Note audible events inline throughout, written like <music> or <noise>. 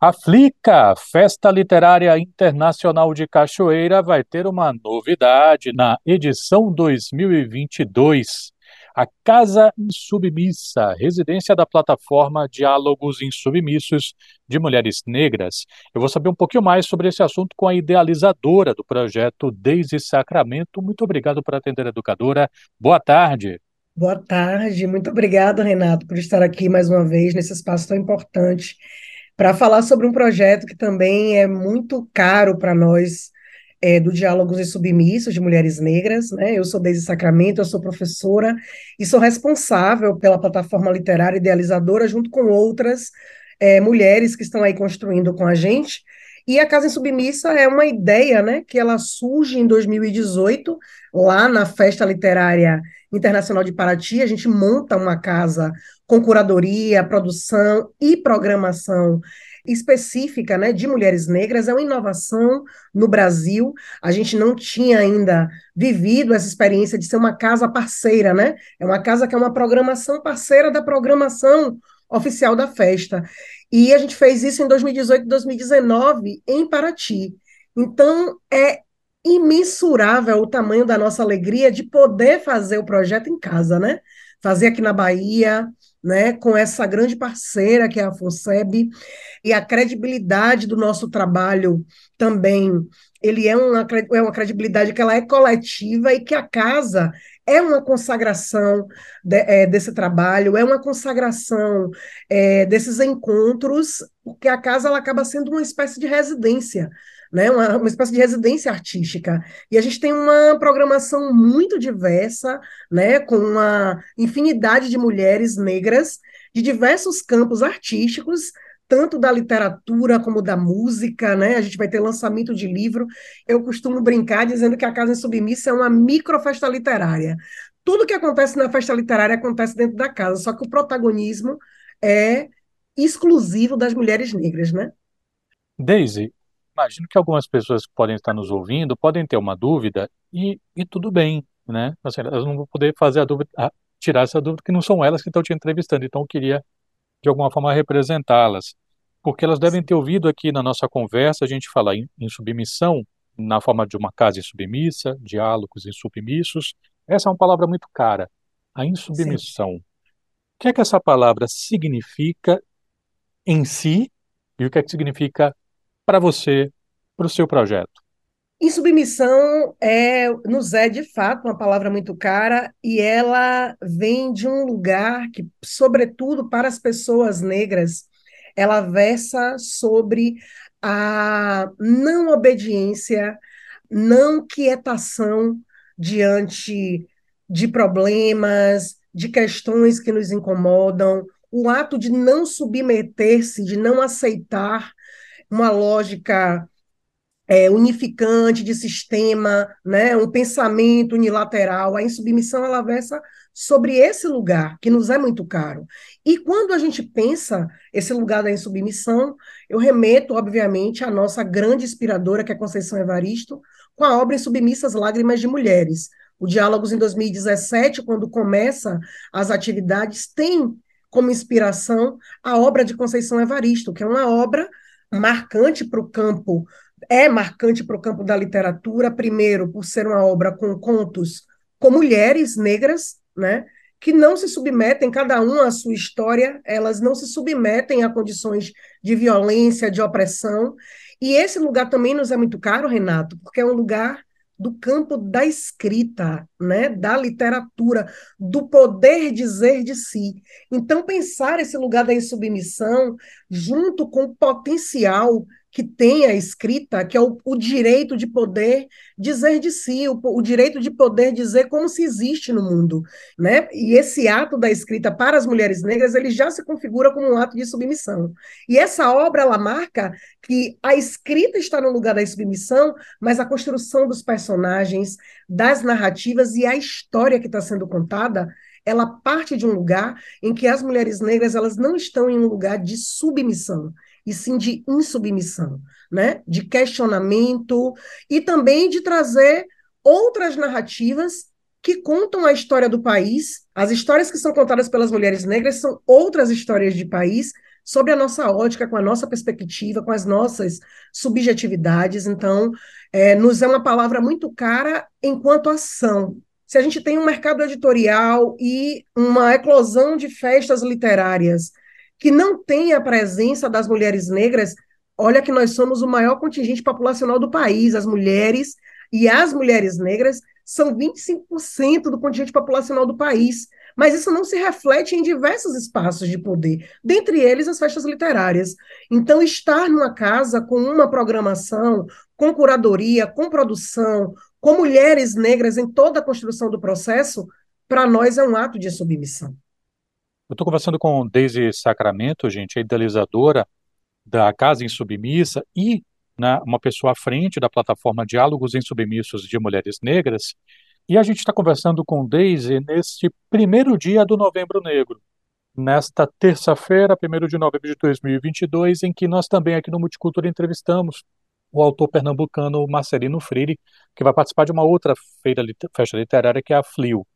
A Flica, Festa Literária Internacional de Cachoeira, vai ter uma novidade na edição 2022. A Casa Insubmissa, residência da plataforma Diálogos Insubmissos de Mulheres Negras. Eu vou saber um pouquinho mais sobre esse assunto com a idealizadora do projeto Deise Sacramento. Muito obrigado por atender educadora. Boa tarde. Boa tarde, muito obrigado, Renato, por estar aqui mais uma vez nesse espaço tão importante para falar sobre um projeto que também é muito caro para nós, é, do Diálogos e Submissos de Mulheres Negras. Né? Eu sou Deise Sacramento, eu sou professora e sou responsável pela plataforma literária idealizadora, junto com outras é, mulheres que estão aí construindo com a gente. E a Casa Insubmissa é uma ideia né, que ela surge em 2018, lá na Festa Literária Internacional de Paraty. A gente monta uma casa com curadoria, produção e programação específica né, de mulheres negras, é uma inovação no Brasil. A gente não tinha ainda vivido essa experiência de ser uma casa parceira, né? É uma casa que é uma programação parceira da programação oficial da festa. E a gente fez isso em 2018 e 2019 em Paraty. Então, é imensurável o tamanho da nossa alegria de poder fazer o projeto em casa, né? Fazer aqui na Bahia, né, com essa grande parceira que é a FONSEB, e a credibilidade do nosso trabalho também, ele é uma, é uma credibilidade que ela é coletiva e que a casa é uma consagração de, é, desse trabalho, é uma consagração é, desses encontros, porque a casa ela acaba sendo uma espécie de residência né, uma, uma espécie de residência artística. E a gente tem uma programação muito diversa, né, com uma infinidade de mulheres negras de diversos campos artísticos, tanto da literatura como da música, né? A gente vai ter lançamento de livro. Eu costumo brincar dizendo que a Casa Submissa é uma microfesta literária. Tudo que acontece na festa literária acontece dentro da casa, só que o protagonismo é exclusivo das mulheres negras, né? Daisy, imagino que algumas pessoas que podem estar nos ouvindo podem ter uma dúvida e, e tudo bem, né? Assim, elas não vão poder fazer a dúvida, a, tirar essa dúvida, que não são elas que estão te entrevistando, então eu queria, de alguma forma, representá-las, porque elas devem ter ouvido aqui na nossa conversa a gente falar em, em submissão, na forma de uma casa insubmissa, diálogos insubmissos. Essa é uma palavra muito cara, a insubmissão. Sim. O que é que essa palavra significa em si e o que é que significa para você, para o seu projeto? Insubmissão é, nos é, de fato, uma palavra muito cara e ela vem de um lugar que, sobretudo para as pessoas negras, ela versa sobre a não obediência, não quietação diante de problemas, de questões que nos incomodam, o ato de não submeter-se, de não aceitar uma lógica é, unificante de sistema, né, um pensamento unilateral. A insubmissão ela versa sobre esse lugar que nos é muito caro. E quando a gente pensa esse lugar da insubmissão, eu remeto, obviamente, à nossa grande inspiradora, que é Conceição Evaristo, com a obra Insubmissas Lágrimas de Mulheres. O Diálogos em 2017, quando começa as atividades, tem como inspiração a obra de Conceição Evaristo, que é uma obra marcante para o campo, é marcante para o campo da literatura, primeiro, por ser uma obra com contos com mulheres negras, né? que não se submetem, cada uma à sua história, elas não se submetem a condições de violência, de opressão. E esse lugar também nos é muito caro, Renato, porque é um lugar do campo da escrita, né, da literatura, do poder dizer de si. Então, pensar esse lugar da insubmissão junto com o potencial que tem a escrita, que é o, o direito de poder dizer de si, o, o, direito de poder dizer como se existe no mundo, né? E esse ato da escrita para as mulheres negras, ele já se configura como um ato de submissão. E essa obra, ela marca que a escrita está no lugar da submissão, mas a construção dos personagens, das narrativas e a história que está sendo contada, ela parte de um lugar em que as mulheres negras elas não estão em um lugar de submissão, e sim de insubmissão, né? de questionamento e também de trazer outras narrativas que contam a história do país. As histórias que são contadas pelas mulheres negras são outras histórias de país, sobre a nossa ótica, com a nossa perspectiva, com as nossas subjetividades. Então, é, nos é uma palavra muito cara enquanto ação. Se a gente tem um mercado editorial e uma eclosão de festas literárias que não tem a presença das mulheres negras, olha que nós somos o maior contingente populacional do país, as mulheres e as mulheres negras são 25% do contingente populacional do país. Mas isso não se reflete em diversos espaços de poder, dentre eles as festas literárias. Então, estar numa casa com uma programação, com curadoria, com produção, com mulheres negras em toda a construção do processo, para nós é um ato de submissão. Eu estou conversando com Deise Sacramento, gente, a idealizadora da Casa em Submissa e né, uma pessoa à frente da plataforma Diálogos em Submissos de Mulheres Negras. E a gente está conversando com Deise neste primeiro dia do Novembro Negro, nesta terça-feira, 1 de novembro de 2022, em que nós também aqui no Multicultura entrevistamos o autor pernambucano Marcelino Freire, que vai participar de uma outra feira, festa literária, que é a FLIO.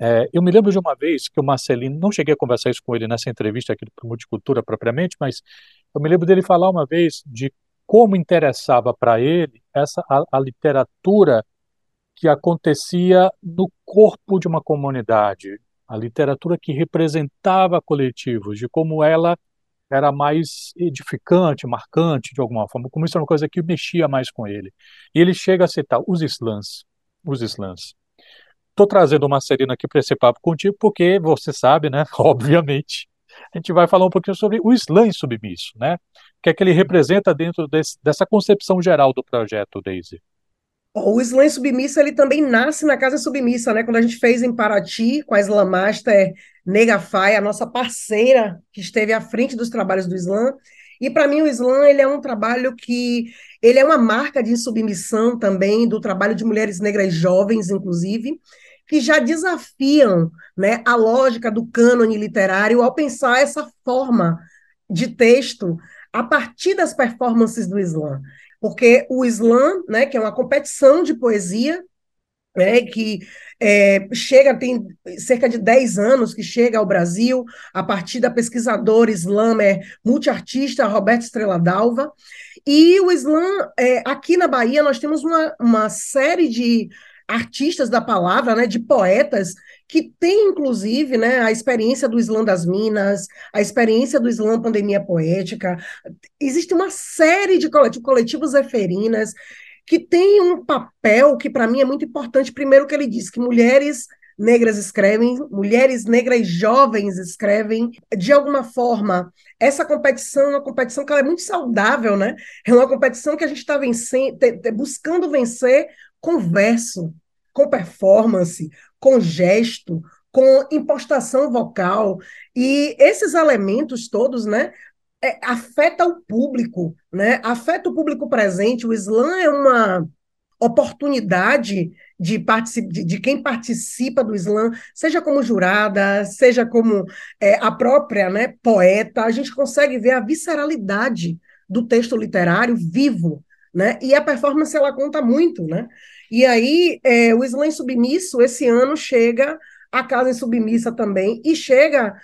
É, eu me lembro de uma vez que o Marcelino, não cheguei a conversar isso com ele nessa entrevista aqui do Multicultura propriamente, mas eu me lembro dele falar uma vez de como interessava para ele essa a, a, literatura que acontecia no corpo de uma comunidade, a literatura que representava coletivos, de como ela era mais edificante, marcante de alguma forma, como isso era uma coisa que mexia mais com ele. E ele chega a citar os slams, os slams. Estou trazendo uma Marcelino aqui para esse papo contigo, porque você sabe, né? <laughs> Obviamente, a gente vai falar um pouquinho sobre o slam submisso, né? O que é que ele representa dentro desse, dessa concepção geral do projeto, Daisy? O slam submisso, ele também nasce na Casa Submissa, né? Quando a gente fez em Paraty, com a Slam Master Nega Fai, a nossa parceira, que esteve à frente dos trabalhos do slam. E para mim o slam, ele é um trabalho que... Ele é uma marca de submissão também do trabalho de mulheres negras jovens, inclusive, que já desafiam né, a lógica do cânone literário ao pensar essa forma de texto a partir das performances do slam. Porque o slam, né, que é uma competição de poesia, né, que é, chega, tem cerca de 10 anos que chega ao Brasil, a partir da pesquisadora slammer multiartista Roberto Estrela Dalva, e o slam, é, aqui na Bahia, nós temos uma, uma série de artistas da palavra, né, de poetas, que têm, inclusive, né, a experiência do Islã das Minas, a experiência do Islã Pandemia Poética. Existe uma série de coletivos, coletivos eferinas, que tem um papel que, para mim, é muito importante. Primeiro, que ele diz que mulheres negras escrevem, mulheres negras jovens escrevem, de alguma forma, essa competição é uma competição que é muito saudável, né? É uma competição que a gente está buscando vencer com verso, com performance, com gesto, com impostação vocal. E esses elementos todos, né, é, afeta o público, né? Afeta o público presente. O slam é uma oportunidade de, de, de, quem participa do slam, seja como jurada, seja como é, a própria né, poeta, a gente consegue ver a visceralidade do texto literário vivo, né? E a performance ela conta muito, né? E aí é, o Slam Submisso esse ano chega a Casa em Submissa também e chega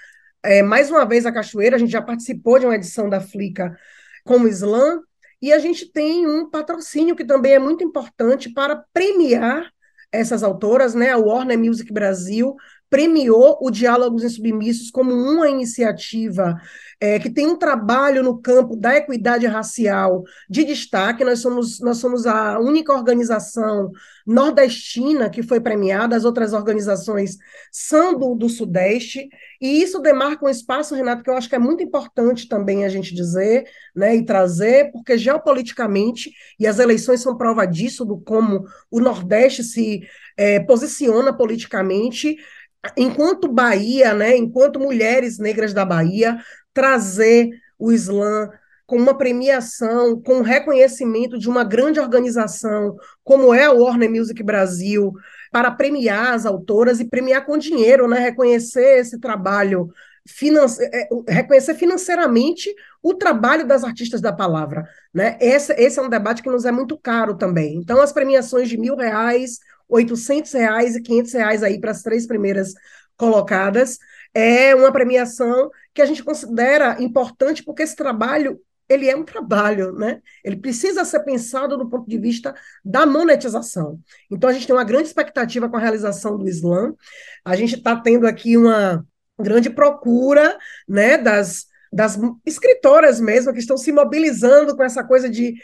é, mais uma vez a Cachoeira. A gente já participou de uma edição da Flica com o Slam e a gente tem um patrocínio que também é muito importante para premiar essas autoras, né? A Warner Music Brasil premiou o Diálogos em Submissos como uma iniciativa é, que tem um trabalho no campo da equidade racial de destaque. Nós somos, nós somos a única organização nordestina que foi premiada, as outras organizações são do, do Sudeste, e isso demarca um espaço, Renato, que eu acho que é muito importante também a gente dizer né, e trazer, porque geopoliticamente, e as eleições são prova disso, do como o Nordeste se é, posiciona politicamente, enquanto Bahia, né, enquanto mulheres negras da Bahia, trazer o Islã com uma premiação, com reconhecimento de uma grande organização, como é a Warner Music Brasil, para premiar as autoras e premiar com dinheiro, né? reconhecer esse trabalho, finance... É, reconhecer financeiramente o trabalho das artistas da palavra. Né? Esse, esse é um debate que nos é muito caro também. Então, as premiações de mil reais, oitocentos reais e quinhentos reais aí para as três primeiras colocadas, é uma premiação que a gente considera importante porque esse trabalho ele é um trabalho, né? Ele precisa ser pensado do ponto de vista da monetização. Então, a gente tem uma grande expectativa com a realização do Islã. A gente está tendo aqui uma grande procura, né, das, das escritoras mesmo, que estão se mobilizando com essa coisa de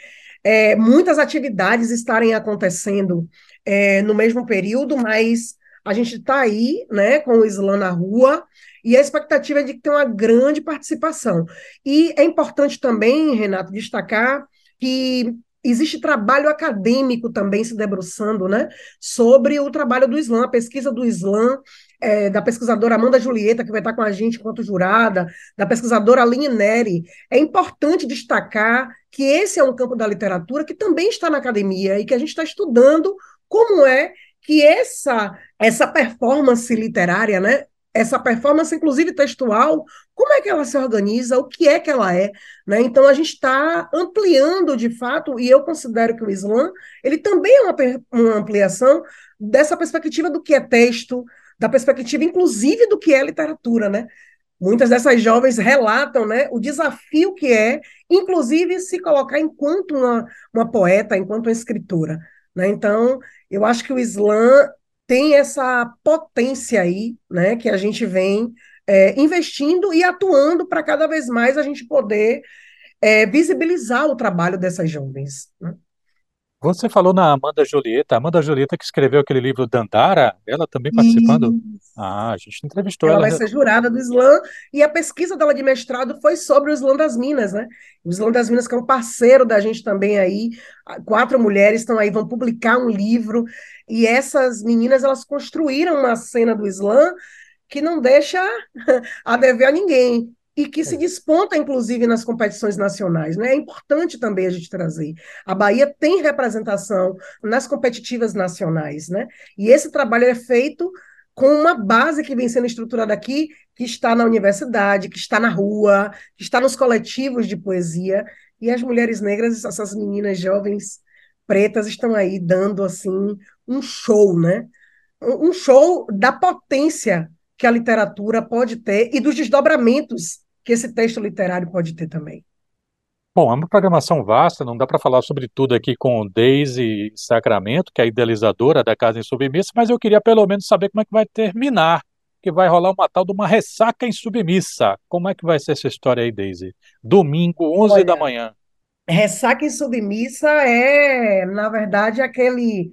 é, muitas atividades estarem acontecendo é, no mesmo período, mas a gente está aí, né, com o Islã na rua, e a expectativa é de que tenha uma grande participação. E é importante também, Renato, destacar que existe trabalho acadêmico também se debruçando né, sobre o trabalho do Islã, a pesquisa do Islã, é, da pesquisadora Amanda Julieta, que vai estar com a gente enquanto jurada, da pesquisadora Aline Neri. É importante destacar que esse é um campo da literatura que também está na academia e que a gente está estudando como é que essa, essa performance literária, né, essa performance, inclusive textual, como é que ela se organiza, o que é que ela é, né? Então a gente está ampliando de fato, e eu considero que o Islã ele também é uma, uma ampliação dessa perspectiva do que é texto, da perspectiva inclusive do que é literatura, né? Muitas dessas jovens relatam né, o desafio que é, inclusive, se colocar enquanto uma, uma poeta, enquanto uma escritora. Né? Então, eu acho que o Islã tem essa potência aí, né, que a gente vem é, investindo e atuando para cada vez mais a gente poder é, visibilizar o trabalho dessas jovens. Né? Você falou na Amanda Julieta, Amanda Julieta que escreveu aquele livro Dandara, ela também participando? Isso. Ah, a gente entrevistou ela. Ela vai ser jurada do Islã, e a pesquisa dela de mestrado foi sobre o Islã das Minas, né? O Islã das Minas, que é um parceiro da gente também aí, quatro mulheres estão aí, vão publicar um livro, e essas meninas, elas construíram uma cena do Islã que não deixa <laughs> a dever a ninguém e que se é. desponta, inclusive, nas competições nacionais. Né? É importante também a gente trazer. A Bahia tem representação nas competitivas nacionais, né? e esse trabalho é feito com uma base que vem sendo estruturada aqui, que está na universidade, que está na rua, que está nos coletivos de poesia, e as mulheres negras, essas meninas jovens pretas, estão aí dando assim um show, né? Um show da potência que a literatura pode ter e dos desdobramentos que esse texto literário pode ter também. Bom, é uma programação vasta, não dá para falar sobre tudo aqui com Daisy Sacramento, que é a idealizadora da Casa em Submissa, mas eu queria pelo menos saber como é que vai terminar, que vai rolar uma tal de uma ressaca em submissa. Como é que vai ser essa história aí, Daisy? Domingo, 11 Olha, da manhã. Ressaca em submissa é, na verdade, aquele,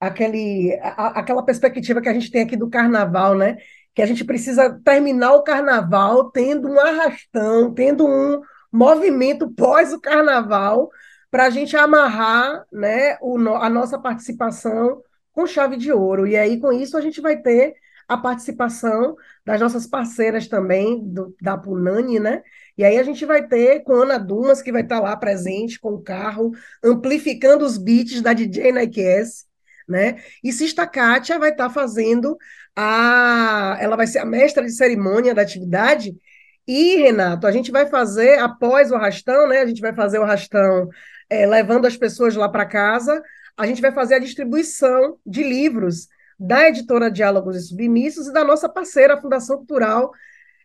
aquele, a, aquela perspectiva que a gente tem aqui do carnaval, né? Que a gente precisa terminar o carnaval tendo um arrastão, tendo um movimento pós o carnaval, para a gente amarrar né, o, a nossa participação com chave de ouro. E aí, com isso, a gente vai ter a participação das nossas parceiras também, do, da Punani, né? E aí a gente vai ter com Ana Dumas, que vai estar lá presente com o carro, amplificando os beats da DJ Nike S, né? E Sista Kátia vai estar fazendo a, ela vai ser a mestra de cerimônia da atividade. E, Renato, a gente vai fazer, após o arrastão, né? A gente vai fazer o arrastão é, levando as pessoas lá para casa, a gente vai fazer a distribuição de livros da editora Diálogos e Submissos e da nossa parceira, a Fundação Cultural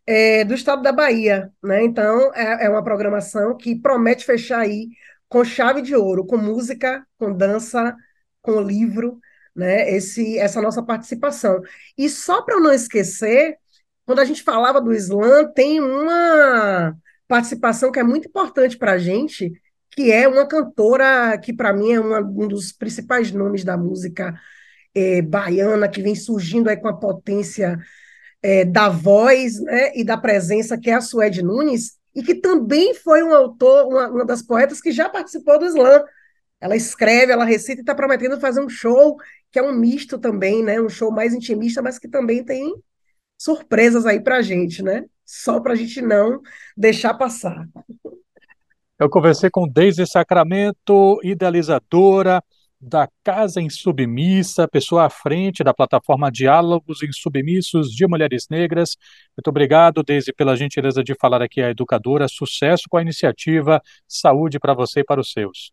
é, do Estado da Bahia. Né? Então, é, é uma programação que promete fechar aí com chave de ouro, com música, com dança, com livro né, esse, essa nossa participação. E só para não esquecer, quando a gente falava do Islã, tem uma participação que é muito importante para a gente, que é uma cantora que, para mim, é uma, um dos principais nomes da música é, baiana, que vem surgindo aí com a potência é, da voz né, e da presença, que é a Suede Nunes, e que também foi um autor, uma, uma das poetas que já participou do Islã. Ela escreve, ela recita e está prometendo fazer um show que é um misto também, né? Um show mais intimista, mas que também tem surpresas aí para a gente, né? Só para a gente não deixar passar. Eu conversei com Deise Sacramento, idealizadora da Casa em Submissa, pessoa à frente da plataforma Diálogos Insubmissos de Mulheres Negras. Muito obrigado, Deise, pela gentileza de falar aqui à educadora. Sucesso com a iniciativa. Saúde para você e para os seus.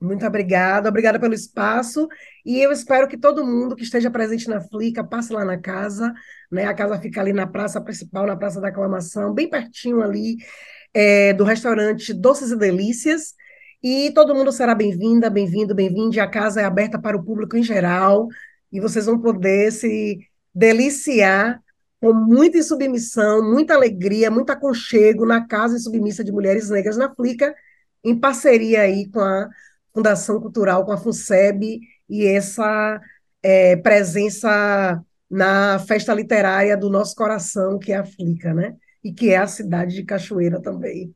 Muito obrigada, obrigada pelo espaço. E eu espero que todo mundo que esteja presente na Flica passe lá na casa, né? A casa fica ali na praça principal, na Praça da Aclamação, bem pertinho ali é, do restaurante Doces e Delícias. E todo mundo será bem-vinda, bem-vindo, bem-vinde. A casa é aberta para o público em geral e vocês vão poder se deliciar com muita submissão, muita alegria, muito aconchego na Casa e Submissa de Mulheres Negras na Flica, em parceria aí com a Fundação Cultural, com a FUNSEB e essa é, presença na festa literária do nosso coração, que é a Flica, né? E que é a cidade de Cachoeira também.